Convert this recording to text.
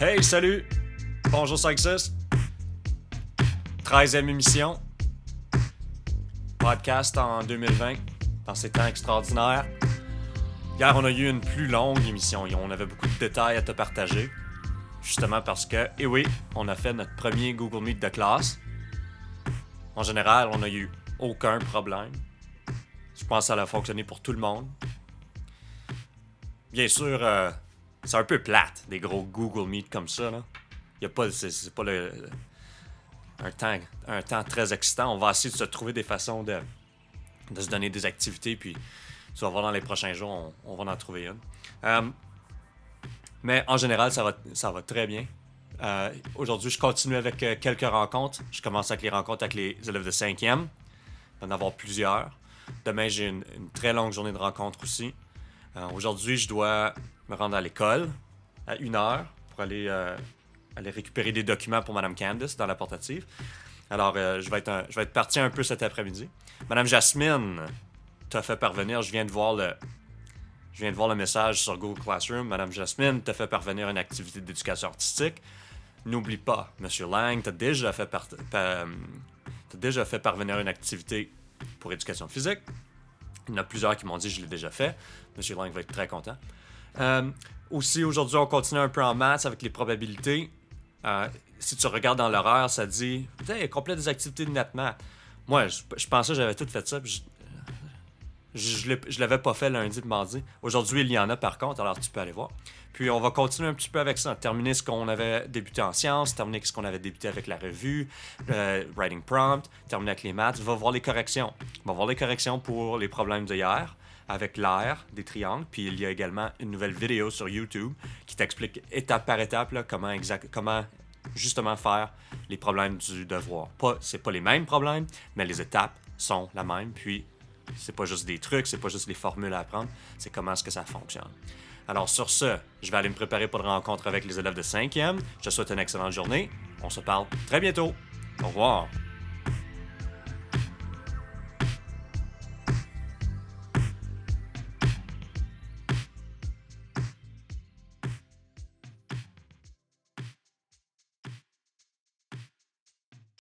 Hey, salut! Bonjour 5-6. 13e émission. Podcast en 2020, dans ces temps extraordinaires. Hier, on a eu une plus longue émission et on avait beaucoup de détails à te partager. Justement parce que, et oui, on a fait notre premier Google Meet de classe. En général, on n'a eu aucun problème. Je pense que ça a fonctionné pour tout le monde. Bien sûr, euh, c'est un peu plate, des gros Google Meet comme ça. Là. Y a pas, c'est, pas le, un, temps, un temps très excitant. On va essayer de se trouver des façons de, de se donner des activités. Puis, tu vas voir dans les prochains jours, on, va en trouver une. Euh, mais en général, ça va, ça va très bien. Euh, aujourd'hui, je continue avec quelques rencontres. Je commence avec les rencontres avec les élèves de 5e. Il va en avoir plusieurs. Demain, j'ai une, très longue journée de rencontres aussi. Euh, aujourd'hui, je dois me rendre à l'école à une heure pour aller, euh, récupérer des documents pour Mme Candice dans la portative. Alors, euh, je, vais être parti un peu cet après-midi. Mme Jasmine t'a fait parvenir, je viens de voir le, message sur Google Classroom. Madame Jasmine t'a fait parvenir une activité d'éducation artistique. N'oublie pas, Monsieur Lang t'a déjà déjà fait parvenir une activité pour éducation physique. Il y en a plusieurs qui m'ont dit que je l'ai déjà fait. Monsieur Lang va être très content. Euh, aussi, aujourd'hui, on continue un peu en maths avec les probabilités. Euh, si tu regardes dans l'horaire, ça dit hey, complète des activités de nettement. Moi, je, pensais que j'avais tout fait ça. Je, je l'avais pas fait lundi et mardi. Aujourd'hui, il y en a par contre, alors tu peux aller voir. Puis on va continuer un petit peu avec ça, terminer ce qu'on avait débuté en sciences, terminer ce qu'on avait débuté avec la revue, euh, writing prompt, terminer avec les maths. Va voir les corrections. On va voir les corrections pour les problèmes d'hier avec l'air des triangles. Puis il y a également une nouvelle vidéo sur YouTube qui t'explique étape par étape comment, exact, comment justement faire les problèmes du devoir. Pas, c'est pas les mêmes problèmes, mais les étapes sont la même. Puis c'est pas juste des trucs, c'est pas juste des formules à apprendre, c'est comment est-ce que ça fonctionne. Alors sur ce, je vais aller me préparer pour la rencontre avec les élèves de 5e. Je te souhaite une excellente journée. On se parle très bientôt. Au revoir.